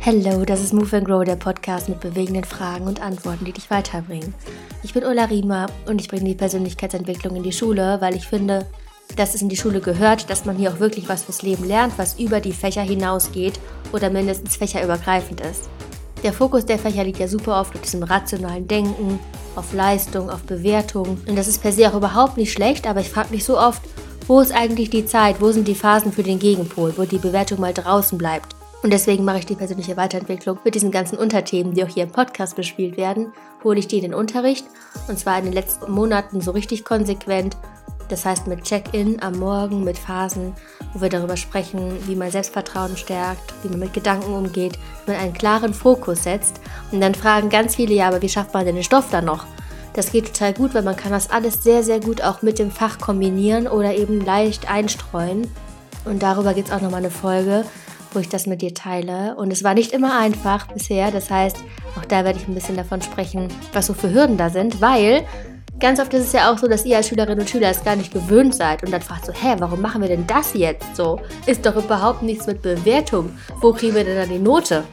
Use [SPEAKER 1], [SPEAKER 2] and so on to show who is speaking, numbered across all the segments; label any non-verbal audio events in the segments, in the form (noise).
[SPEAKER 1] Hello, das ist Move and Grow, der Podcast mit bewegenden Fragen und Antworten, die dich weiterbringen. Ich bin Ulla Riemer und ich bringe die Persönlichkeitsentwicklung in die Schule, weil ich finde, dass es in die Schule gehört, dass man hier auch wirklich was fürs Leben lernt, was über die Fächer hinausgeht oder mindestens fächerübergreifend ist. Der Fokus der Fächer liegt ja super oft auf diesem rationalen Denken, auf Leistung, auf Bewertung. Und das ist per se auch überhaupt nicht schlecht, aber ich frage mich so oft, wo ist eigentlich die Zeit, wo sind die Phasen für den Gegenpol, wo die Bewertung mal draußen bleibt. Und deswegen mache ich die persönliche Weiterentwicklung mit diesen ganzen Unterthemen, die auch hier im Podcast bespielt werden, hole ich die in den Unterricht. Und zwar in den letzten Monaten so richtig konsequent. Das heißt mit Check-in am Morgen, mit Phasen, wo wir darüber sprechen, wie man Selbstvertrauen stärkt, wie man mit Gedanken umgeht, wie man einen klaren Fokus setzt. Und dann fragen ganz viele, ja, aber wie schafft man denn den Stoff dann noch? Das geht total gut, weil man kann das alles sehr, sehr gut auch mit dem Fach kombinieren oder eben leicht einstreuen. Und darüber gibt es auch nochmal eine Folge, wo ich das mit dir teile. Und es war nicht immer einfach bisher. Das heißt, auch da werde ich ein bisschen davon sprechen, was so für Hürden da sind, weil ganz oft ist es ja auch so, dass ihr als Schülerinnen und Schüler es gar nicht gewöhnt seid und dann fragt so, hä, warum machen wir denn das jetzt so? Ist doch überhaupt nichts mit Bewertung. Wo kriegen wir denn dann die Note?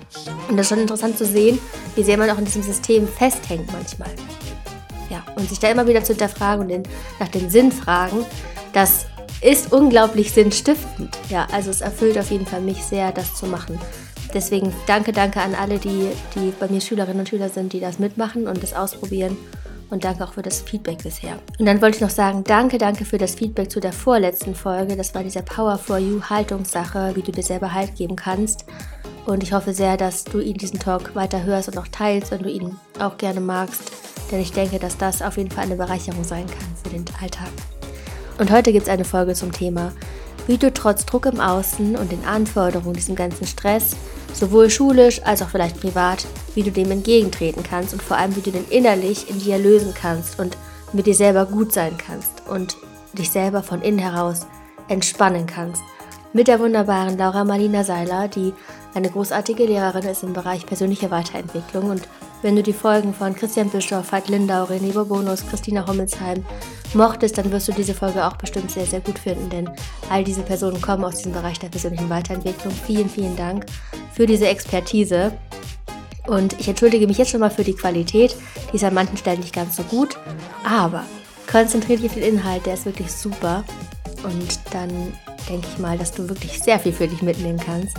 [SPEAKER 1] Und das ist schon interessant zu sehen, wie sehr man auch in diesem System festhängt manchmal. Ja, und sich da immer wieder zu hinterfragen und den, nach dem Sinn fragen, dass ist unglaublich sinnstiftend. Ja, also es erfüllt auf jeden Fall mich sehr, das zu machen. Deswegen danke, danke an alle, die, die bei mir Schülerinnen und Schüler sind, die das mitmachen und das ausprobieren. Und danke auch für das Feedback bisher. Und dann wollte ich noch sagen, danke, danke für das Feedback zu der vorletzten Folge. Das war dieser Power for You Haltungssache, wie du dir selber Halt geben kannst. Und ich hoffe sehr, dass du ihn diesen Talk weiter hörst und auch teilst, wenn du ihn auch gerne magst. Denn ich denke, dass das auf jeden Fall eine Bereicherung sein kann für den Alltag. Und heute gibt es eine Folge zum Thema, wie du trotz Druck im Außen und den Anforderungen, diesem ganzen Stress, sowohl schulisch als auch vielleicht privat, wie du dem entgegentreten kannst und vor allem, wie du den innerlich in dir lösen kannst und mit dir selber gut sein kannst und dich selber von innen heraus entspannen kannst. Mit der wunderbaren Laura Marlina Seiler, die eine großartige Lehrerin ist im Bereich persönliche Weiterentwicklung und wenn du die Folgen von Christian Bischoff, Veit Lindau, René Bobonus, Christina Hommelsheim mochtest, dann wirst du diese Folge auch bestimmt sehr, sehr gut finden, denn all diese Personen kommen aus diesem Bereich der persönlichen Weiterentwicklung. Vielen, vielen Dank für diese Expertise. Und ich entschuldige mich jetzt schon mal für die Qualität. Die ist an manchen Stellen nicht ganz so gut. Aber konzentriert dich auf den Inhalt, der ist wirklich super. Und dann denke ich mal, dass du wirklich sehr viel für dich mitnehmen kannst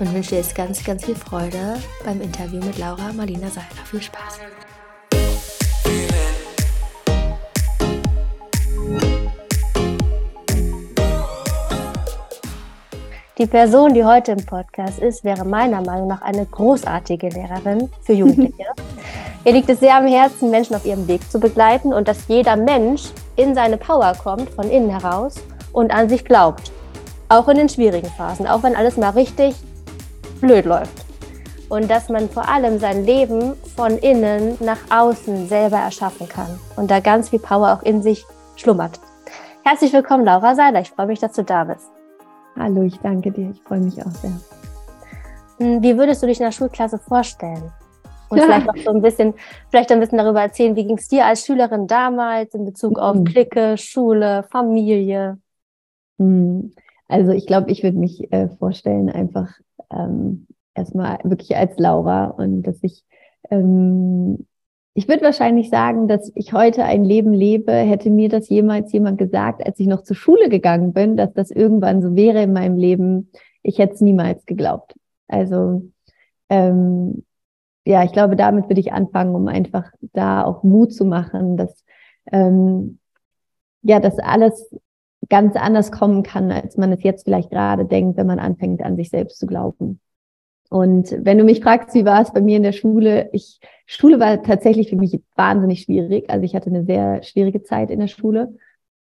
[SPEAKER 1] und wünsche dir jetzt ganz, ganz viel Freude beim Interview mit Laura Marlina Seiler. Viel Spaß! Die Person, die heute im Podcast ist, wäre meiner Meinung nach eine großartige Lehrerin für Jugendliche. (laughs) Ihr liegt es sehr am Herzen, Menschen auf ihrem Weg zu begleiten und dass jeder Mensch in seine Power kommt, von innen heraus und an sich glaubt. Auch in den schwierigen Phasen, auch wenn alles mal richtig blöd läuft. Und dass man vor allem sein Leben von innen nach außen selber erschaffen kann und da ganz viel Power auch in sich schlummert. Herzlich willkommen, Laura Seiler. Ich freue mich, dass du da bist.
[SPEAKER 2] Hallo, ich danke dir. Ich freue mich auch sehr.
[SPEAKER 1] Hm, wie würdest du dich in der Schulklasse vorstellen? Und ja. vielleicht auch so ein bisschen, vielleicht ein bisschen darüber erzählen, wie ging es dir als Schülerin damals in Bezug auf mhm. Clique, Schule, Familie?
[SPEAKER 2] Mhm. Also ich glaube, ich würde mich äh, vorstellen, einfach ähm, erstmal wirklich als Laura und dass ich, ähm, ich würde wahrscheinlich sagen, dass ich heute ein Leben lebe, hätte mir das jemals jemand gesagt, als ich noch zur Schule gegangen bin, dass das irgendwann so wäre in meinem Leben, ich hätte es niemals geglaubt. Also ähm, ja, ich glaube, damit würde ich anfangen, um einfach da auch Mut zu machen, dass ähm, ja, dass alles ganz anders kommen kann, als man es jetzt vielleicht gerade denkt, wenn man anfängt, an sich selbst zu glauben. Und wenn du mich fragst, wie war es bei mir in der Schule? Ich, Schule war tatsächlich für mich wahnsinnig schwierig. Also ich hatte eine sehr schwierige Zeit in der Schule.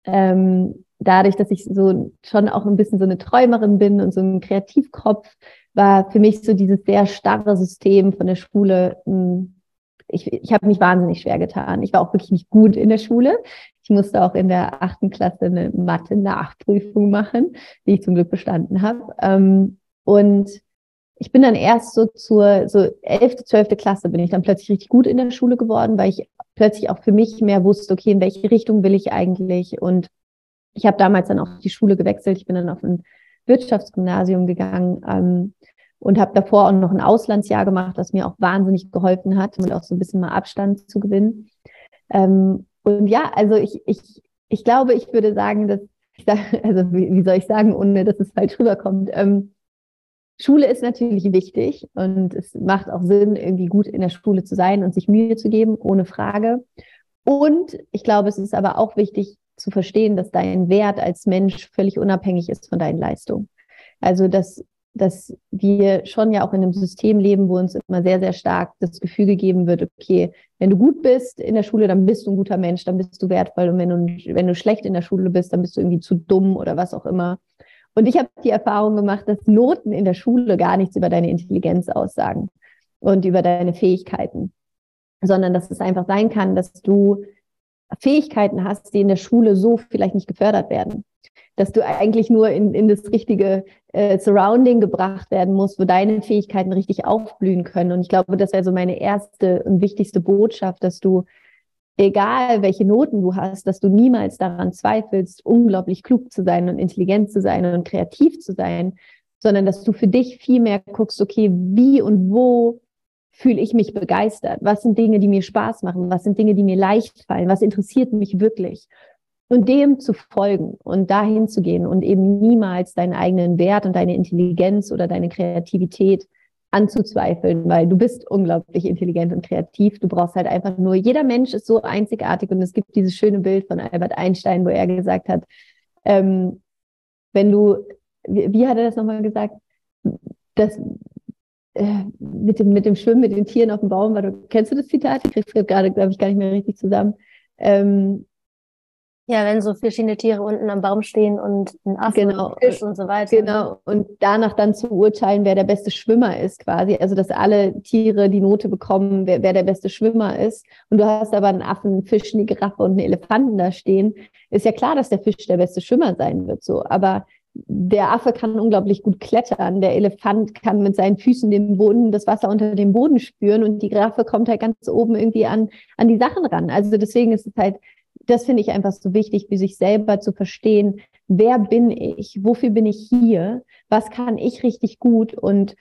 [SPEAKER 2] Ähm, dadurch, dass ich so schon auch ein bisschen so eine Träumerin bin und so ein Kreativkopf, war für mich so dieses sehr starre System von der Schule hm, ich, ich habe mich wahnsinnig schwer getan. Ich war auch wirklich nicht gut in der Schule. Ich musste auch in der achten Klasse eine Mathe-Nachprüfung machen, die ich zum Glück bestanden habe. Ähm, und ich bin dann erst so zur so elfte, zwölfte Klasse bin ich dann plötzlich richtig gut in der Schule geworden, weil ich plötzlich auch für mich mehr wusste, okay, in welche Richtung will ich eigentlich und Ich habe damals dann auch die Schule gewechselt. Ich bin dann auf ein Wirtschaftsgymnasium gegangen ähm, und habe davor auch noch ein Auslandsjahr gemacht, das mir auch wahnsinnig geholfen hat und auch so ein bisschen mal Abstand zu gewinnen. Ähm, und ja, also ich, ich, ich glaube, ich würde sagen, dass, (laughs) also wie, wie soll ich sagen, ohne dass es falsch rüberkommt, ähm, Schule ist natürlich wichtig und es macht auch Sinn, irgendwie gut in der Schule zu sein und sich Mühe zu geben, ohne Frage. Und ich glaube, es ist aber auch wichtig zu verstehen, dass dein Wert als Mensch völlig unabhängig ist von deinen Leistungen. Also, dass, dass wir schon ja auch in einem System leben, wo uns immer sehr, sehr stark das Gefühl gegeben wird, okay, wenn du gut bist in der Schule, dann bist du ein guter Mensch, dann bist du wertvoll. Und wenn du, wenn du schlecht in der Schule bist, dann bist du irgendwie zu dumm oder was auch immer. Und ich habe die Erfahrung gemacht, dass Noten in der Schule gar nichts über deine Intelligenz aussagen und über deine Fähigkeiten, sondern dass es einfach sein kann, dass du Fähigkeiten hast, die in der Schule so vielleicht nicht gefördert werden. Dass du eigentlich nur in, in das richtige äh, Surrounding gebracht werden musst, wo deine Fähigkeiten richtig aufblühen können. Und ich glaube, das wäre so meine erste und wichtigste Botschaft, dass du egal welche Noten du hast, dass du niemals daran zweifelst, unglaublich klug zu sein und intelligent zu sein und kreativ zu sein, sondern dass du für dich viel mehr guckst, okay, wie und wo fühle ich mich begeistert? Was sind Dinge, die mir Spaß machen? Was sind Dinge, die mir leicht fallen? Was interessiert mich wirklich? Und dem zu folgen und dahin zu gehen und eben niemals deinen eigenen Wert und deine Intelligenz oder deine Kreativität anzuzweifeln, weil du bist unglaublich intelligent und kreativ. Du brauchst halt einfach nur, jeder Mensch ist so einzigartig und es gibt dieses schöne Bild von Albert Einstein, wo er gesagt hat, ähm, wenn du, wie, wie hat er das nochmal gesagt? Das, äh, mit dem, mit dem Schwimmen, mit den Tieren auf dem Baum, war du, kennst du das Zitat? Ich krieg's gerade, glaube ich, gar nicht mehr richtig zusammen. Ähm,
[SPEAKER 1] ja, wenn so verschiedene Tiere unten am Baum stehen und ein Affe
[SPEAKER 2] genau,
[SPEAKER 1] und ein Fisch und so weiter.
[SPEAKER 2] Genau, und danach dann zu urteilen, wer der beste Schwimmer ist quasi. Also, dass alle Tiere die Note bekommen, wer, wer der beste Schwimmer ist. Und du hast aber einen Affen, einen Fisch, eine Giraffe und einen Elefanten da stehen. Ist ja klar, dass der Fisch der beste Schwimmer sein wird, so. Aber der Affe kann unglaublich gut klettern. Der Elefant kann mit seinen Füßen den Boden, das Wasser unter dem Boden spüren und die Giraffe kommt halt ganz oben irgendwie an, an die Sachen ran. Also deswegen ist es halt das finde ich einfach so wichtig, für sich selber zu verstehen, wer bin ich, wofür bin ich hier, was kann ich richtig gut und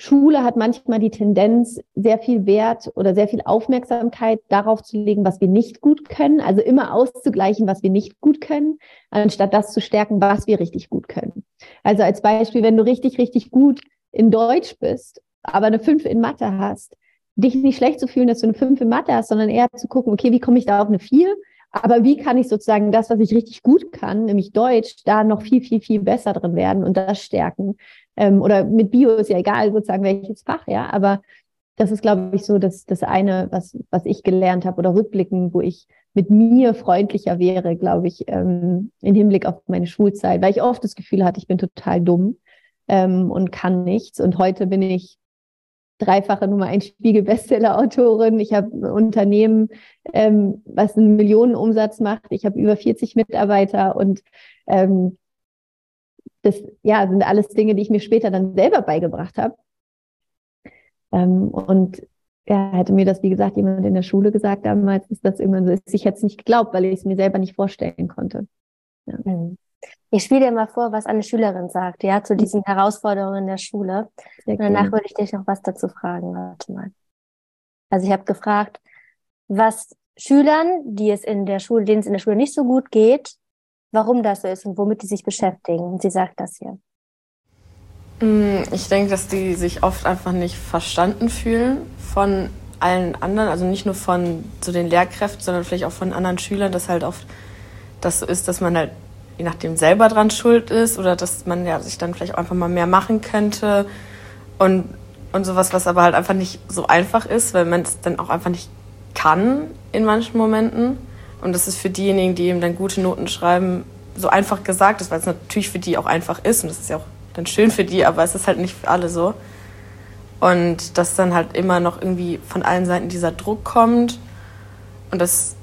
[SPEAKER 2] Schule hat manchmal die Tendenz, sehr viel Wert oder sehr viel Aufmerksamkeit darauf zu legen, was wir nicht gut können, also immer auszugleichen, was wir nicht gut können, anstatt das zu stärken, was wir richtig gut können. Also als Beispiel, wenn du richtig, richtig gut in Deutsch bist, aber eine 5 in Mathe hast, dich nicht schlecht zu fühlen, dass du eine 5 in Mathe hast, sondern eher zu gucken, okay, wie komme ich da auf eine 4 aber wie kann ich sozusagen das, was ich richtig gut kann, nämlich Deutsch, da noch viel, viel, viel besser drin werden und das stärken? Ähm, oder mit Bio ist ja egal, sozusagen welches Fach, ja, aber das ist, glaube ich, so das, das eine, was, was ich gelernt habe oder rückblicken, wo ich mit mir freundlicher wäre, glaube ich, ähm, im Hinblick auf meine Schulzeit, weil ich oft das Gefühl hatte, ich bin total dumm ähm, und kann nichts. Und heute bin ich dreifache Nummer ein Spiegel-Bestseller-Autorin. Ich habe ein Unternehmen, ähm, was einen Millionenumsatz macht. Ich habe über 40 Mitarbeiter und ähm, das ja, sind alles Dinge, die ich mir später dann selber beigebracht habe. Ähm, und ja, hätte mir das, wie gesagt, jemand in der Schule gesagt damals, dass das irgendwann so ist. Ich hätte es nicht geglaubt, weil ich es mir selber nicht vorstellen konnte.
[SPEAKER 1] Ja. Mhm. Ich spiele dir mal vor, was eine Schülerin sagt, ja, zu diesen Herausforderungen der Schule. Und danach würde ich dich noch was dazu fragen. Warte mal. Also ich habe gefragt, was Schülern, die es in der Schule, denen es in der Schule nicht so gut geht, warum das so ist und womit die sich beschäftigen. Und sie sagt das hier.
[SPEAKER 3] Mm, ich denke, dass die sich oft einfach nicht verstanden fühlen von allen anderen, also nicht nur von so den Lehrkräften, sondern vielleicht auch von anderen Schülern, dass halt oft das so ist, dass man halt je nachdem selber dran schuld ist oder dass man ja sich dann vielleicht auch einfach mal mehr machen könnte und, und sowas, was aber halt einfach nicht so einfach ist, weil man es dann auch einfach nicht kann in manchen Momenten. Und das ist für diejenigen, die eben dann gute Noten schreiben, so einfach gesagt ist, weil es natürlich für die auch einfach ist und das ist ja auch dann schön für die, aber es ist halt nicht für alle so. Und dass dann halt immer noch irgendwie von allen Seiten dieser Druck kommt und dass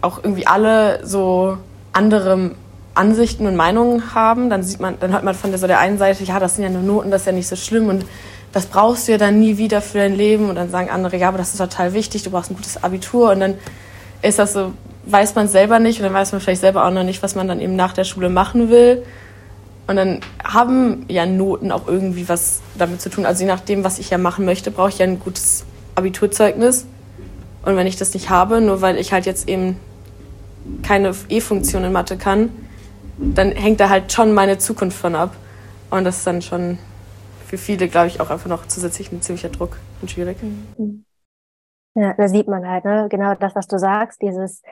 [SPEAKER 3] auch irgendwie alle so andere Ansichten und Meinungen haben, dann sieht man, dann hört man von der, so der einen Seite, ja, das sind ja nur Noten, das ist ja nicht so schlimm und das brauchst du ja dann nie wieder für dein Leben und dann sagen andere, ja, aber das ist total wichtig, du brauchst ein gutes Abitur und dann ist das so weiß man selber nicht und dann weiß man vielleicht selber auch noch nicht, was man dann eben nach der Schule machen will. Und dann haben ja Noten auch irgendwie was damit zu tun. Also je nachdem, was ich ja machen möchte, brauche ich ja ein gutes Abiturzeugnis. Und wenn ich das nicht habe, nur weil ich halt jetzt eben keine E-Funktion in Mathe kann, dann hängt da halt schon meine Zukunft von ab. Und das ist dann schon für viele, glaube ich, auch einfach noch zusätzlich ein ziemlicher Druck und schwierig. Mhm.
[SPEAKER 1] Ja, da sieht man halt, ne? genau das, was du sagst, dieses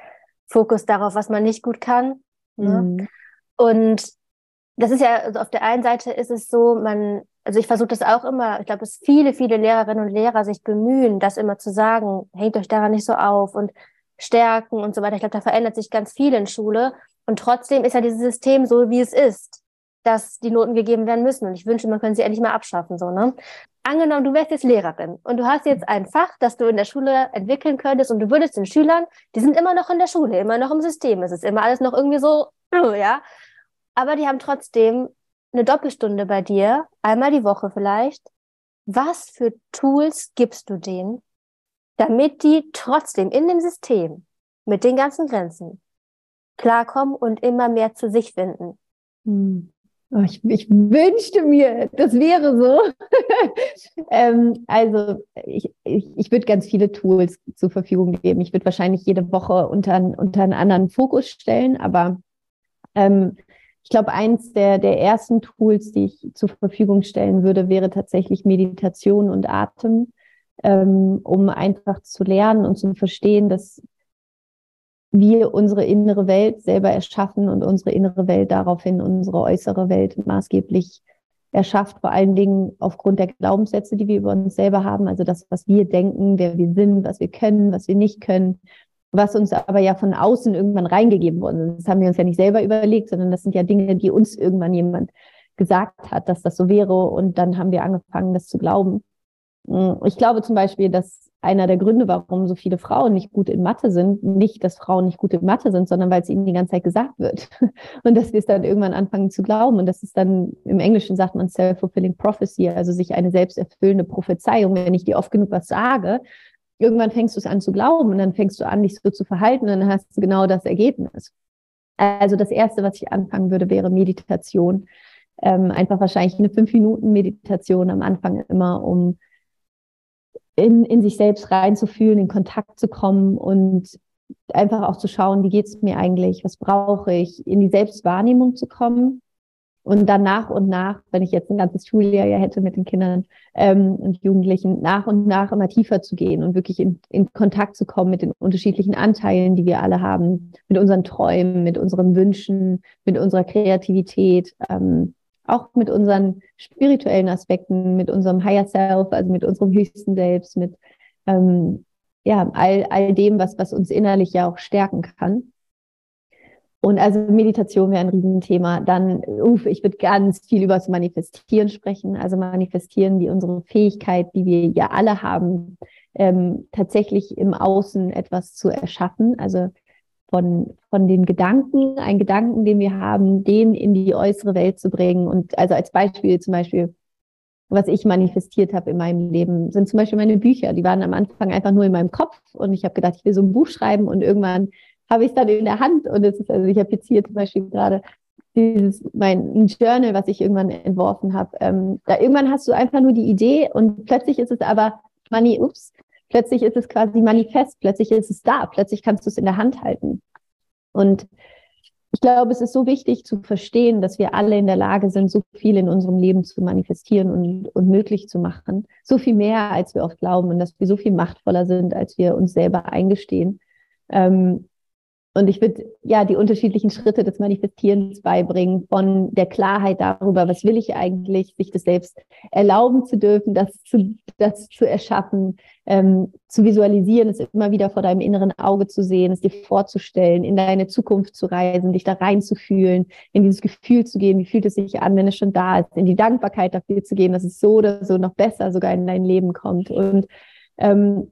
[SPEAKER 1] Fokus darauf, was man nicht gut kann. Ne? Mhm. Und das ist ja, also auf der einen Seite ist es so, man, also ich versuche das auch immer, ich glaube, dass viele, viele Lehrerinnen und Lehrer sich bemühen, das immer zu sagen, hängt euch daran nicht so auf und stärken und so weiter. Ich glaube, da verändert sich ganz viel in Schule. Und trotzdem ist ja dieses System so, wie es ist, dass die Noten gegeben werden müssen. Und ich wünsche, man könnte sie endlich mal abschaffen, so, ne? angenommen, du wärst jetzt Lehrerin und du hast jetzt ein Fach, das du in der Schule entwickeln könntest und du würdest den Schülern, die sind immer noch in der Schule, immer noch im System, es ist immer alles noch irgendwie so, (clears throat) ja, aber die haben trotzdem eine Doppelstunde bei dir, einmal die Woche vielleicht. Was für Tools gibst du denen, damit die trotzdem in dem System mit den ganzen Grenzen klarkommen und immer mehr zu sich finden?
[SPEAKER 2] Hm. Oh, ich, ich, wünschte mir, das wäre so. (laughs) ähm, also ich, ich, ich würde ganz viele Tools zur Verfügung geben. Ich würde wahrscheinlich jede Woche unter, unter einen anderen Fokus stellen, aber ähm, ich glaube, eins der, der ersten Tools, die ich zur Verfügung stellen würde, wäre tatsächlich Meditation und Atem, ähm, um einfach zu lernen und zu verstehen, dass wir unsere innere Welt selber erschaffen und unsere innere Welt daraufhin unsere äußere Welt maßgeblich erschafft, vor allen Dingen aufgrund der Glaubenssätze, die wir über uns selber haben, also das, was wir denken, wer wir sind, was wir können, was wir nicht können, was uns aber ja von außen irgendwann reingegeben worden ist. Das haben wir uns ja nicht selber überlegt, sondern das sind ja Dinge, die uns irgendwann jemand gesagt hat, dass das so wäre und dann haben wir angefangen, das zu glauben. Ich glaube zum Beispiel, dass einer der Gründe, warum so viele Frauen nicht gut in Mathe sind, nicht, dass Frauen nicht gut in Mathe sind, sondern weil es ihnen die ganze Zeit gesagt wird. (laughs) Und dass wir es dann irgendwann anfangen zu glauben. Und das ist dann, im Englischen sagt man self-fulfilling prophecy, also sich eine selbsterfüllende Prophezeiung. Wenn ich dir oft genug was sage, irgendwann fängst du es an zu glauben und dann fängst du an, dich so zu verhalten und dann hast du genau das Ergebnis. Also das Erste, was ich anfangen würde, wäre Meditation. Ähm, einfach wahrscheinlich eine fünf Minuten Meditation am Anfang immer, um in, in sich selbst reinzufühlen, in Kontakt zu kommen und einfach auch zu schauen, wie geht es mir eigentlich, was brauche ich, in die Selbstwahrnehmung zu kommen. Und dann nach und nach, wenn ich jetzt ein ganzes Schuljahr ja hätte mit den Kindern ähm, und Jugendlichen, nach und nach immer tiefer zu gehen und wirklich in, in Kontakt zu kommen mit den unterschiedlichen Anteilen, die wir alle haben, mit unseren Träumen, mit unseren Wünschen, mit unserer Kreativität, ähm, auch mit unseren spirituellen Aspekten, mit unserem Higher Self, also mit unserem höchsten Selbst, mit ähm, ja, all, all dem, was, was uns innerlich ja auch stärken kann. Und also Meditation wäre ein Riesenthema. Dann, uff, ich würde ganz viel über das Manifestieren sprechen. Also Manifestieren, wie unsere Fähigkeit, die wir ja alle haben, ähm, tatsächlich im Außen etwas zu erschaffen. Also von, von den Gedanken, ein Gedanken, den wir haben, den in die äußere Welt zu bringen. Und also als Beispiel zum Beispiel, was ich manifestiert habe in meinem Leben, sind zum Beispiel meine Bücher. Die waren am Anfang einfach nur in meinem Kopf und ich habe gedacht, ich will so ein Buch schreiben und irgendwann habe ich es dann in der Hand und es ist, also ich habe jetzt hier zum Beispiel gerade dieses, mein Journal, was ich irgendwann entworfen habe. Ähm, da irgendwann hast du einfach nur die Idee und plötzlich ist es aber Money, ups, Plötzlich ist es quasi manifest, plötzlich ist es da, plötzlich kannst du es in der Hand halten. Und ich glaube, es ist so wichtig zu verstehen, dass wir alle in der Lage sind, so viel in unserem Leben zu manifestieren und, und möglich zu machen. So viel mehr, als wir oft glauben und dass wir so viel machtvoller sind, als wir uns selber eingestehen. Ähm, und ich würde ja die unterschiedlichen Schritte des Manifestierens beibringen, von der Klarheit darüber, was will ich eigentlich, sich das selbst erlauben zu dürfen, das zu, das zu erschaffen, ähm, zu visualisieren, es immer wieder vor deinem inneren Auge zu sehen, es dir vorzustellen, in deine Zukunft zu reisen, dich da reinzufühlen, in dieses Gefühl zu gehen, wie fühlt es sich an, wenn es schon da ist, in die Dankbarkeit dafür zu gehen, dass es so oder so noch besser sogar in dein Leben kommt. Und ähm,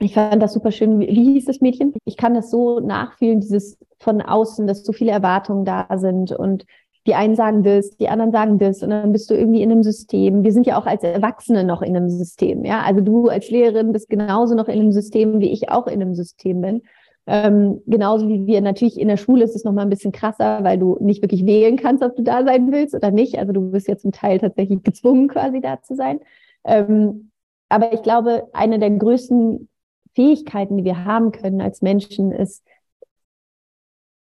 [SPEAKER 2] ich fand das super schön. Wie, hieß das Mädchen? Ich kann das so nachfühlen, dieses von außen, dass so viele Erwartungen da sind und die einen sagen das, die anderen sagen das und dann bist du irgendwie in einem System. Wir sind ja auch als Erwachsene noch in einem System, ja. Also du als Lehrerin bist genauso noch in einem System, wie ich auch in einem System bin. Ähm, genauso wie wir natürlich in der Schule ist es nochmal ein bisschen krasser, weil du nicht wirklich wählen kannst, ob du da sein willst oder nicht. Also du bist ja zum Teil tatsächlich gezwungen, quasi da zu sein. Ähm, aber ich glaube, eine der größten Fähigkeiten, die wir haben können als Menschen, ist,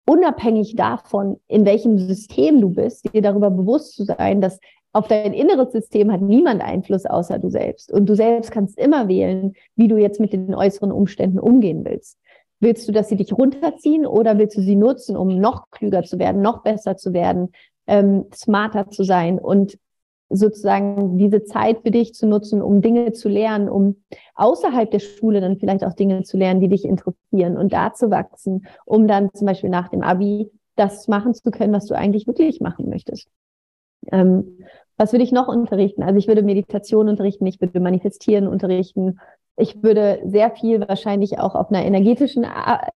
[SPEAKER 2] unabhängig davon, in welchem System du bist, dir darüber bewusst zu sein, dass auf dein inneres System hat niemand Einfluss außer du selbst. Und du selbst kannst immer wählen, wie du jetzt mit den äußeren Umständen umgehen willst. Willst du, dass sie dich runterziehen oder willst du sie nutzen, um noch klüger zu werden, noch besser zu werden, ähm, smarter zu sein und sozusagen diese Zeit für dich zu nutzen, um Dinge zu lernen, um außerhalb der Schule dann vielleicht auch Dinge zu lernen, die dich interessieren und da zu wachsen, um dann zum Beispiel nach dem Abi das machen zu können, was du eigentlich wirklich machen möchtest. Ähm, was würde ich noch unterrichten? Also ich würde Meditation unterrichten, ich würde Manifestieren unterrichten. Ich würde sehr viel wahrscheinlich auch auf einer energetischen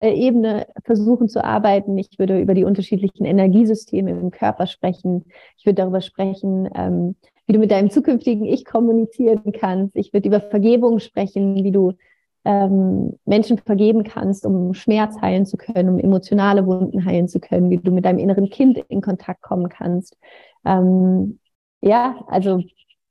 [SPEAKER 2] äh, Ebene versuchen zu arbeiten. Ich würde über die unterschiedlichen Energiesysteme im Körper sprechen. Ich würde darüber sprechen, ähm, wie du mit deinem zukünftigen Ich kommunizieren kannst. Ich würde über Vergebung sprechen, wie du ähm, Menschen vergeben kannst, um Schmerz heilen zu können, um emotionale Wunden heilen zu können, wie du mit deinem inneren Kind in Kontakt kommen kannst. Ähm, ja, also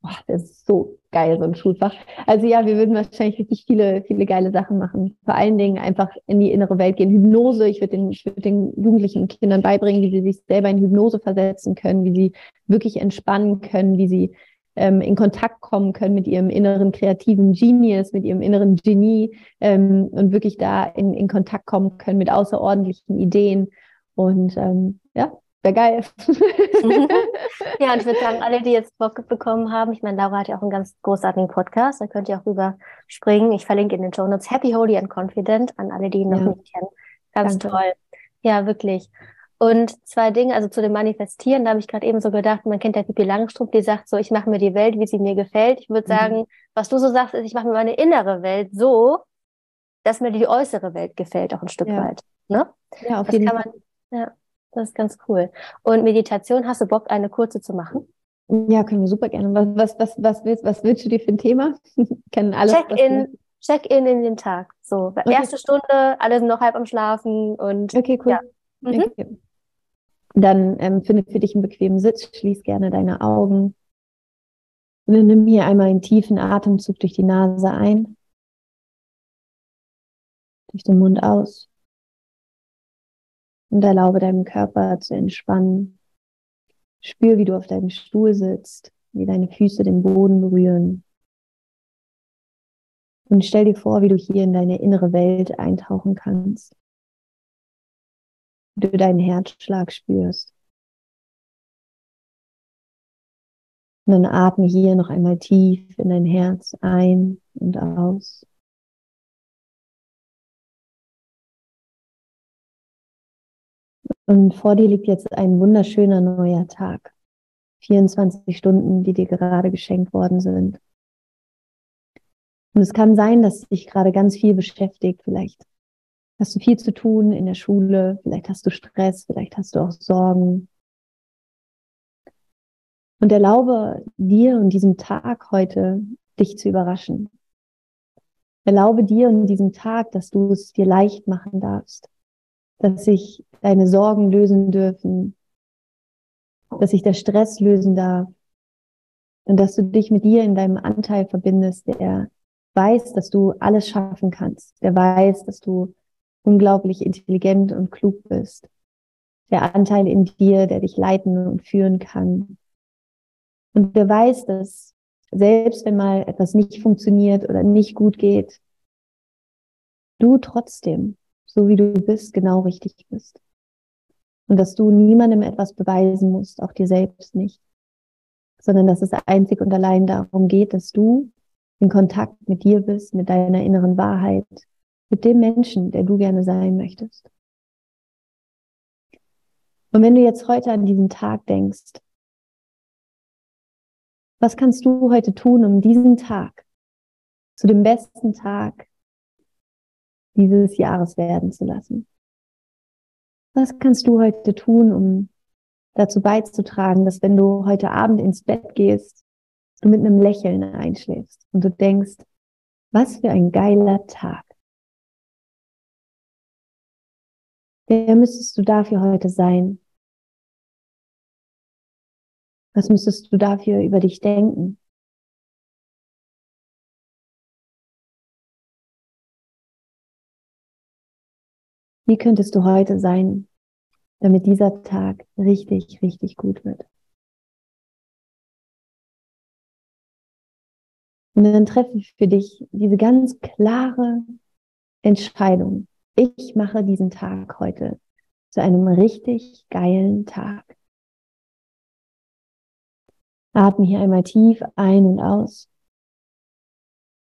[SPEAKER 2] boah, das ist so geil, so ein Schulfach. Also ja, wir würden wahrscheinlich richtig viele, viele geile Sachen machen. Vor allen Dingen einfach in die innere Welt gehen. Hypnose, ich würde den, ich würde den Jugendlichen und Kindern beibringen, wie sie sich selber in Hypnose versetzen können, wie sie wirklich entspannen können, wie sie ähm, in Kontakt kommen können mit ihrem inneren kreativen Genius, mit ihrem inneren Genie ähm, und wirklich da in, in Kontakt kommen können mit außerordentlichen Ideen. Und ähm, ja, Wäre geil. (laughs)
[SPEAKER 1] ja, und ich würde sagen, alle, die jetzt Bock bekommen haben, ich meine, Laura hat ja auch einen ganz großartigen Podcast, da könnt ihr auch rüberspringen. Ich verlinke in den Show Notes Happy, Holy and Confident an alle, die ihn noch ja. nicht kennen. Ganz Danke. toll. Ja, wirklich. Und zwei Dinge, also zu dem Manifestieren, da habe ich gerade eben so gedacht, man kennt ja Pippi Langstrumpf, die sagt so, ich mache mir die Welt, wie sie mir gefällt. Ich würde mhm. sagen, was du so sagst, ist, ich mache mir meine innere Welt so, dass mir die äußere Welt gefällt, auch ein Stück ja. weit. Ne? Ja, auf das jeden Fall. Ja. Das ist ganz cool. Und Meditation, hast du Bock, eine kurze zu machen?
[SPEAKER 2] Ja, können wir super gerne. Was, was, was, was, willst, was willst du dir für ein Thema? (laughs)
[SPEAKER 1] Kennen alles. Check-in Check in in den Tag. So, okay. erste Stunde, alle sind noch halb am Schlafen und.
[SPEAKER 2] Okay, cool. Ja. Mhm. Okay. Dann ähm, finde für dich einen bequemen Sitz, schließ gerne deine Augen. Und dann nimm hier einmal einen tiefen Atemzug durch die Nase ein, durch den Mund aus und erlaube deinem Körper zu entspannen. Spür, wie du auf deinem Stuhl sitzt, wie deine Füße den Boden berühren. Und stell dir vor, wie du hier in deine innere Welt eintauchen kannst. Wie du deinen Herzschlag spürst. Und dann atme hier noch einmal tief in dein Herz ein und aus. Und vor dir liegt jetzt ein wunderschöner neuer Tag. 24 Stunden, die dir gerade geschenkt worden sind. Und es kann sein, dass dich gerade ganz viel beschäftigt. Vielleicht hast du viel zu tun in der Schule, vielleicht hast du Stress, vielleicht hast du auch Sorgen. Und erlaube dir und diesem Tag heute, dich zu überraschen. Erlaube dir und diesem Tag, dass du es dir leicht machen darfst dass sich deine Sorgen lösen dürfen, dass sich der Stress lösen darf und dass du dich mit dir in deinem Anteil verbindest, der weiß, dass du alles schaffen kannst, der weiß, dass du unglaublich intelligent und klug bist, der Anteil in dir, der dich leiten und führen kann. Und der weiß, dass selbst wenn mal etwas nicht funktioniert oder nicht gut geht, du trotzdem so wie du bist, genau richtig bist. Und dass du niemandem etwas beweisen musst, auch dir selbst nicht, sondern dass es einzig und allein darum geht, dass du in Kontakt mit dir bist, mit deiner inneren Wahrheit, mit dem Menschen, der du gerne sein möchtest. Und wenn du jetzt heute an diesen Tag denkst, was kannst du heute tun, um diesen Tag zu dem besten Tag dieses Jahres werden zu lassen. Was kannst du heute tun, um dazu beizutragen, dass wenn du heute Abend ins Bett gehst, du mit einem Lächeln einschläfst und du denkst, was für ein geiler Tag. Wer müsstest du dafür heute sein? Was müsstest du dafür über dich denken? Wie könntest du heute sein, damit dieser Tag richtig, richtig gut wird? Und dann treffe für dich diese ganz klare Entscheidung. Ich mache diesen Tag heute zu einem richtig geilen Tag. Atme hier einmal tief ein und aus.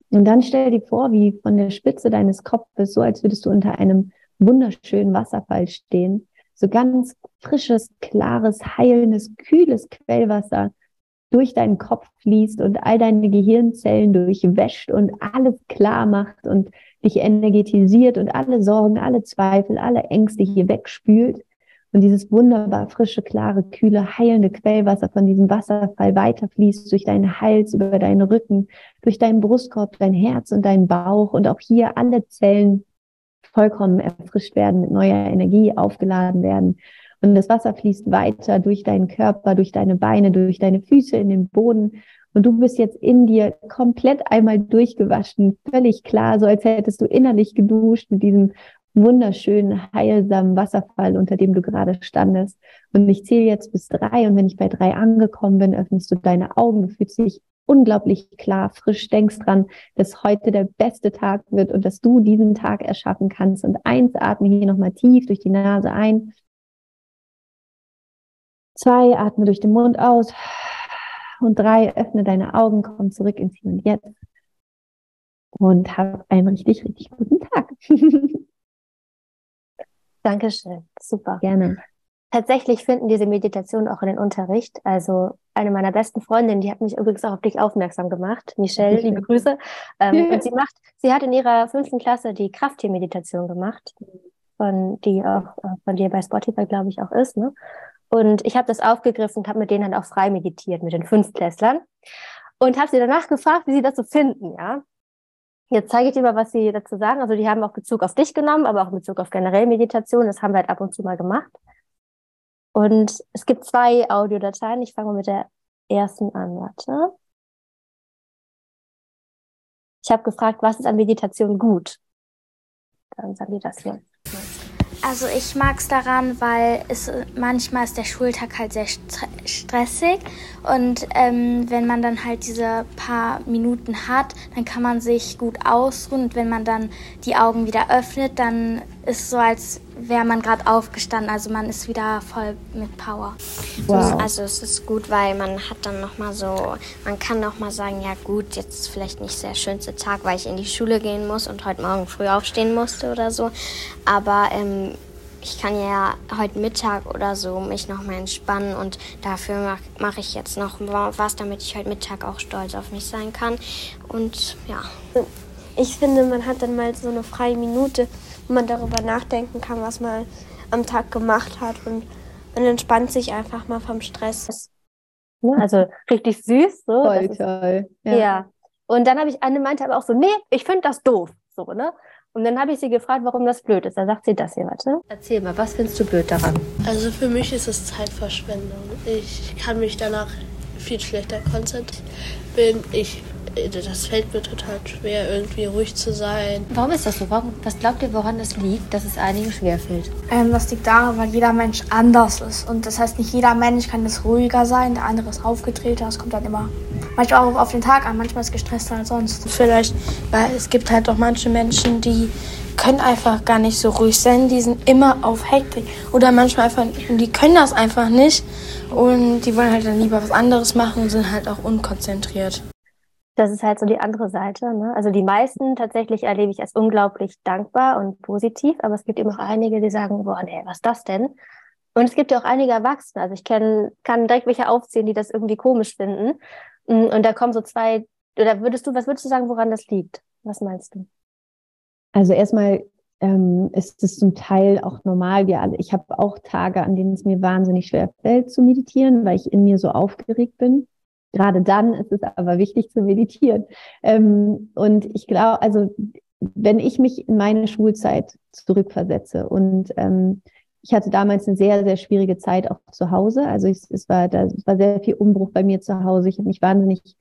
[SPEAKER 2] Und dann stell dir vor, wie von der Spitze deines Kopfes, so als würdest du unter einem wunderschönen Wasserfall stehen, so ganz frisches, klares, heilendes, kühles Quellwasser durch deinen Kopf fließt und all deine Gehirnzellen durchwäscht und alles klar macht und dich energetisiert und alle Sorgen, alle Zweifel, alle Ängste hier wegspült und dieses wunderbar frische, klare, kühle, heilende Quellwasser von diesem Wasserfall weiterfließt durch deinen Hals, über deinen Rücken, durch deinen Brustkorb, dein Herz und deinen Bauch und auch hier alle Zellen vollkommen erfrischt werden, mit neuer Energie aufgeladen werden und das Wasser fließt weiter durch deinen Körper, durch deine Beine, durch deine Füße in den Boden. Und du bist jetzt in dir komplett einmal durchgewaschen, völlig klar, so als hättest du innerlich geduscht mit diesem wunderschönen, heilsamen Wasserfall, unter dem du gerade standest. Und ich zähle jetzt bis drei. Und wenn ich bei drei angekommen bin, öffnest du deine Augen. Du fühlst dich unglaublich klar, frisch. Denkst dran, dass heute der beste Tag wird und dass du diesen Tag erschaffen kannst. Und eins, atme hier nochmal tief durch die Nase ein Zwei, atme durch den Mund aus. Und drei, öffne deine Augen, komm zurück ins Hier und Jetzt. Und hab einen richtig, richtig guten Tag. (laughs)
[SPEAKER 4] Dankeschön. Super.
[SPEAKER 2] Gerne.
[SPEAKER 4] Tatsächlich finden diese Meditationen auch in den Unterricht. Also eine meiner besten Freundinnen, die hat mich übrigens auch auf dich aufmerksam gemacht. Michelle, liebe (laughs) Grüße. Ähm, ja. Und sie macht, sie hat in ihrer fünften Klasse die Krafttiermeditation gemacht, von die auch äh, von dir bei Spotify, glaube ich, auch ist. Ne? Und ich habe das aufgegriffen und habe mit denen dann auch frei meditiert, mit den Fünftklässlern. Und habe sie danach gefragt, wie sie das so finden, ja. Jetzt zeige ich dir mal, was sie dazu sagen. Also die haben auch Bezug auf dich genommen, aber auch Bezug auf generell Meditation. Das haben wir halt ab und zu mal gemacht. Und es gibt zwei Audiodateien. Ich fange mal mit der ersten an. Warte. Ich habe gefragt, was ist an Meditation gut? Dann sagen die das hier.
[SPEAKER 5] Also ich mag es daran, weil es manchmal ist der Schultag halt sehr stressig und ähm, wenn man dann halt diese paar Minuten hat, dann kann man sich gut ausruhen und wenn man dann die Augen wieder öffnet, dann ist so, als wäre man gerade aufgestanden. Also man ist wieder voll mit Power.
[SPEAKER 6] Wow. Also es ist gut, weil man hat dann noch mal so, man kann noch mal sagen, ja gut, jetzt ist vielleicht nicht der schönste Tag, weil ich in die Schule gehen muss und heute Morgen früh aufstehen musste oder so. Aber ähm, ich kann ja heute Mittag oder so mich noch mal entspannen und dafür mache mach ich jetzt noch was, damit ich heute Mittag auch stolz auf mich sein kann. Und ja.
[SPEAKER 7] Ich finde, man hat dann mal so eine freie Minute, man darüber nachdenken kann, was man am Tag gemacht hat und man entspannt sich einfach mal vom Stress.
[SPEAKER 4] Also richtig süß. So.
[SPEAKER 2] Voll toll.
[SPEAKER 4] Ja. ja. Und dann habe ich, Anne meinte aber auch so, nee, ich finde das doof. So, ne? Und dann habe ich sie gefragt, warum das blöd ist. Da sagt sie das hier, warte. Erzähl mal, was findest du blöd daran?
[SPEAKER 8] Also für mich ist es Zeitverschwendung. Ich kann mich danach viel schlechter konzentrieren. Ich das fällt mir total schwer, irgendwie ruhig zu sein.
[SPEAKER 4] Warum ist das so? Warum, was glaubt ihr, woran das liegt, dass es einigen schwerfällt?
[SPEAKER 5] Ähm, das liegt daran, weil jeder Mensch anders ist. Und das heißt, nicht jeder Mensch kann es ruhiger sein, der andere ist aufgetreter. Es kommt dann immer manchmal auch auf den Tag an, manchmal ist es gestresster als sonst.
[SPEAKER 9] Vielleicht, weil es gibt halt auch manche Menschen, die können einfach gar nicht so ruhig sein, die sind immer auf Hektik. Oder manchmal einfach, die können das einfach nicht und die wollen halt dann lieber was anderes machen und sind halt auch unkonzentriert.
[SPEAKER 4] Das ist halt so die andere Seite. Ne? Also die meisten tatsächlich erlebe ich als unglaublich dankbar und positiv, aber es gibt eben auch einige, die sagen, boah, nee, was ist das denn? Und es gibt ja auch einige Erwachsene. Also ich kenn, kann direkt welche aufzählen, die das irgendwie komisch finden. Mm, und da kommen so zwei, oder würdest du, was würdest du sagen, woran das liegt? Was meinst du?
[SPEAKER 2] Also erstmal ähm, ist es zum Teil auch normal. Wir alle, ich habe auch Tage, an denen es mir wahnsinnig schwer fällt zu meditieren, weil ich in mir so aufgeregt bin. Gerade dann ist es aber wichtig zu meditieren. Ähm, und ich glaube, also wenn ich mich in meine Schulzeit zurückversetze und ähm, ich hatte damals eine sehr, sehr schwierige Zeit auch zu Hause. Also ich, es, war, da, war sehr viel Umbruch bei mir zu Hause. Ich habe mich wahnsinnig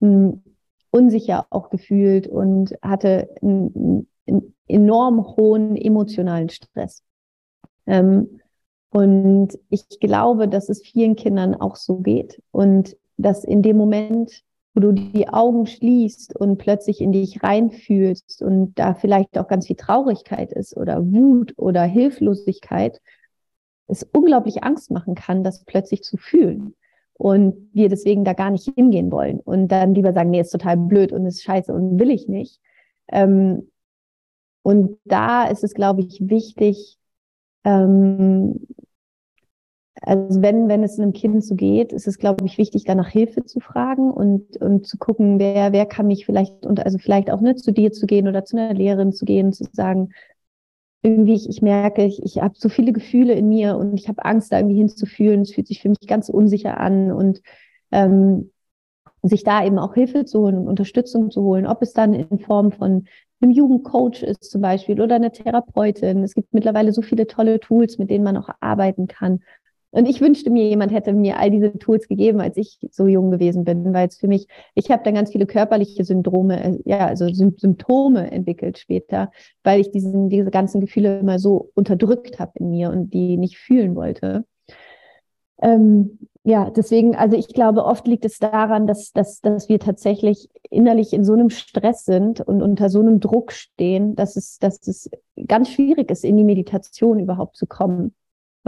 [SPEAKER 2] mh, hm, unsicher auch gefühlt und hatte einen, einen enorm hohen emotionalen Stress. Ähm, und ich glaube, dass es vielen Kindern auch so geht und dass in dem Moment, wo du die Augen schließt und plötzlich in dich reinfühlst und da vielleicht auch ganz viel Traurigkeit ist oder Wut oder Hilflosigkeit, es unglaublich Angst machen kann, das plötzlich zu fühlen. Und wir deswegen da gar nicht hingehen wollen und dann lieber sagen, nee, ist total blöd und ist scheiße und will ich nicht. Ähm, und da ist es, glaube ich, wichtig, ähm, also wenn, wenn es einem Kind so geht, ist es, glaube ich, wichtig, da nach Hilfe zu fragen und, und zu gucken, wer, wer kann mich vielleicht, und also vielleicht auch nicht zu dir zu gehen oder zu einer Lehrerin zu gehen, zu sagen, irgendwie, ich, ich merke, ich, ich habe so viele Gefühle in mir und ich habe Angst, da irgendwie hinzufühlen. Es fühlt sich für mich ganz unsicher an und ähm, sich da eben auch Hilfe zu holen und Unterstützung zu holen, ob es dann in Form von einem Jugendcoach ist zum Beispiel oder eine Therapeutin. Es gibt mittlerweile so viele tolle Tools, mit denen man auch arbeiten kann. Und ich wünschte mir, jemand hätte mir all diese Tools gegeben, als ich so jung gewesen bin, weil es für mich, ich habe dann ganz viele körperliche Syndrome, äh, ja, also Symptome entwickelt später, weil ich diesen, diese ganzen Gefühle immer so unterdrückt habe in mir und die nicht fühlen wollte. Ähm, ja, deswegen, also ich glaube, oft liegt es daran, dass, dass, dass wir tatsächlich innerlich in so einem Stress sind und unter so einem Druck stehen, dass es, dass es ganz schwierig ist, in die Meditation überhaupt zu kommen.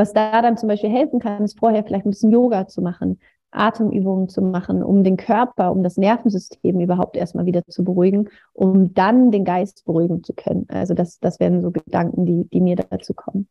[SPEAKER 2] Was da dann zum Beispiel helfen kann, ist vorher vielleicht ein bisschen Yoga zu machen, Atemübungen zu machen, um den Körper, um das Nervensystem überhaupt erstmal wieder zu beruhigen, um dann den Geist beruhigen zu können. Also das, das wären so Gedanken, die, die mir dazu kommen.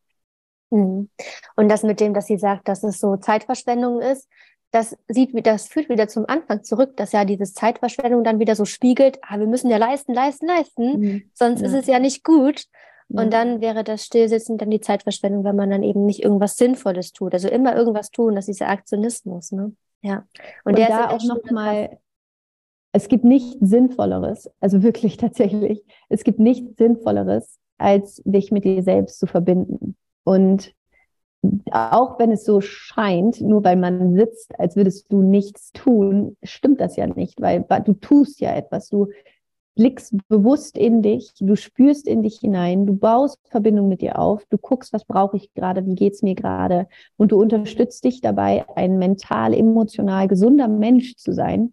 [SPEAKER 1] Mhm. Und das mit dem, dass sie sagt, dass es so Zeitverschwendung ist, das sieht, das führt wieder zum Anfang zurück, dass ja dieses Zeitverschwendung dann wieder so spiegelt, ah, wir müssen ja leisten, leisten, leisten, mhm. sonst ja. ist es ja nicht gut. Und dann wäre das Stillsitzen dann die Zeitverschwendung, wenn man dann eben nicht irgendwas Sinnvolles tut. Also immer irgendwas tun, das ist dieser Aktionismus, ne? Ja.
[SPEAKER 2] Und, Und der da auch nochmal, es gibt nichts Sinnvolleres, also wirklich (laughs) tatsächlich, es gibt nichts Sinnvolleres, als dich mit dir selbst zu verbinden. Und auch wenn es so scheint, nur weil man sitzt, als würdest du nichts tun, stimmt das ja nicht, weil du tust ja etwas. Du blickst bewusst in dich, du spürst in dich hinein, du baust Verbindung mit dir auf, du guckst, was brauche ich gerade, wie geht's mir gerade und du unterstützt dich dabei, ein mental, emotional gesunder Mensch zu sein,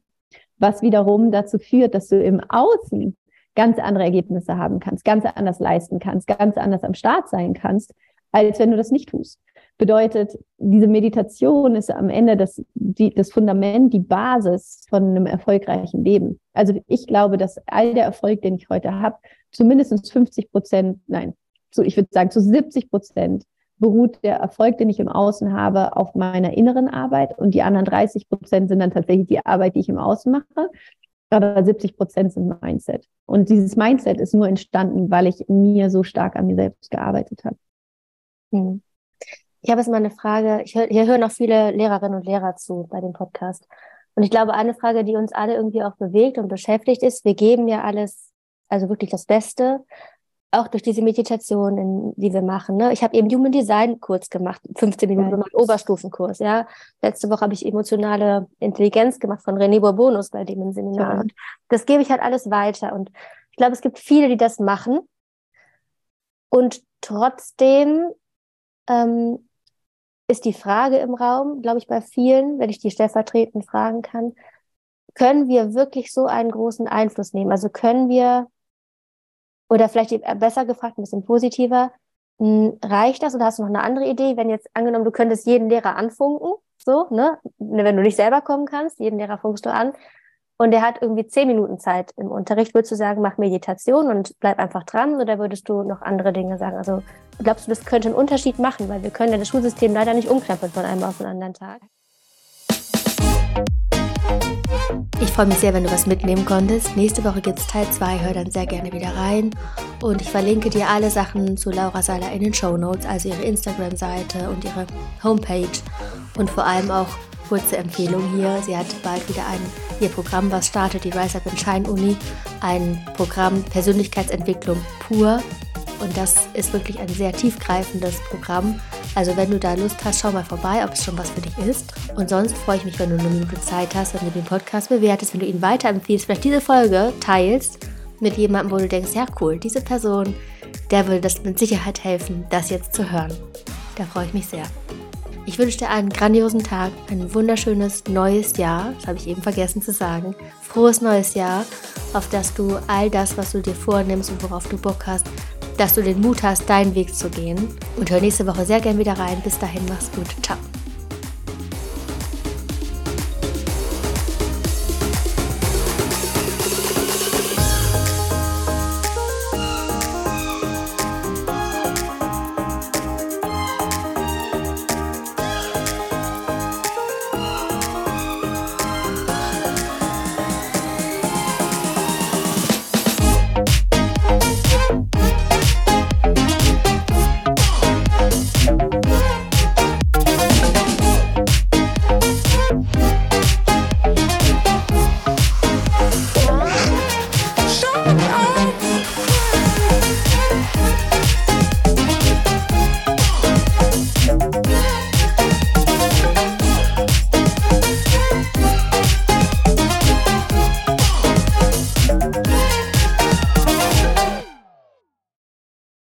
[SPEAKER 2] was wiederum dazu führt, dass du im Außen ganz andere Ergebnisse haben kannst, ganz anders leisten kannst, ganz anders am Start sein kannst, als wenn du das nicht tust. Bedeutet, diese Meditation ist am Ende das, die, das Fundament, die Basis von einem erfolgreichen Leben. Also ich glaube, dass all der Erfolg, den ich heute habe, zumindest 50 Prozent, nein, so, ich würde sagen, zu 70 Prozent beruht der Erfolg, den ich im Außen habe, auf meiner inneren Arbeit und die anderen 30 Prozent sind dann tatsächlich die Arbeit, die ich im Außen mache. Aber 70 Prozent sind Mindset. Und dieses Mindset ist nur entstanden, weil ich mir so stark an mir selbst gearbeitet habe.
[SPEAKER 1] Hm. Ich habe jetzt mal eine Frage. Ich hör, hier hören auch viele Lehrerinnen und Lehrer zu bei dem Podcast. Und ich glaube, eine Frage, die uns alle irgendwie auch bewegt und beschäftigt ist, wir geben ja alles, also wirklich das Beste, auch durch diese Meditation, in, die wir machen. Ne? Ich habe eben Human Design kurz gemacht, 15 Minuten, ja. Oberstufenkurs. Ja, letzte Woche habe ich emotionale Intelligenz gemacht von René Bourbonus bei dem im Seminar. Ja. Und das gebe ich halt alles weiter. Und ich glaube, es gibt viele, die das machen. Und trotzdem ähm, ist die Frage im Raum, glaube ich, bei vielen, wenn ich die stellvertretend fragen kann, können wir wirklich so einen großen Einfluss nehmen? Also können wir, oder vielleicht besser gefragt, ein bisschen positiver, hm, reicht das oder hast du noch eine andere Idee, wenn jetzt angenommen, du könntest jeden Lehrer anfunken, so, ne, wenn du nicht selber kommen kannst, jeden Lehrer funkst du an, und der hat irgendwie zehn Minuten Zeit im Unterricht, würdest du sagen, mach Meditation und bleib einfach dran oder würdest du noch andere Dinge sagen? Also glaubst du, das könnte einen Unterschied machen, weil wir können ja das Schulsystem leider nicht umkrempeln von einem auf den anderen Tag. Ich freue mich sehr, wenn du was mitnehmen konntest. Nächste Woche gibt es Teil 2. Hör dann sehr gerne wieder rein. Und ich verlinke dir alle Sachen zu Laura Seiler in den Show Notes, also ihre Instagram-Seite und ihre Homepage. Und vor allem auch kurze Empfehlung hier. Sie hat bald wieder ein ihr Programm, was startet, die Rise Up in Shine Uni, ein Programm Persönlichkeitsentwicklung pur. Und das ist wirklich ein sehr tiefgreifendes Programm. Also wenn du da Lust hast, schau mal vorbei, ob es schon was für dich ist. Und sonst freue ich mich, wenn du eine Minute Zeit hast, wenn du den Podcast bewertest, wenn du ihn weiterempfiehlst, vielleicht diese Folge teilst mit jemandem, wo du denkst, ja cool, diese Person, der würde das mit Sicherheit helfen, das jetzt zu hören. Da freue ich mich sehr. Ich wünsche dir einen grandiosen Tag, ein wunderschönes neues Jahr, das habe ich eben vergessen zu sagen. Frohes neues Jahr, auf das du all das, was du dir vornimmst und worauf du Bock hast, dass du den Mut hast, deinen Weg zu gehen. Und hör nächste Woche sehr gern wieder rein. Bis dahin, mach's gut. Ciao.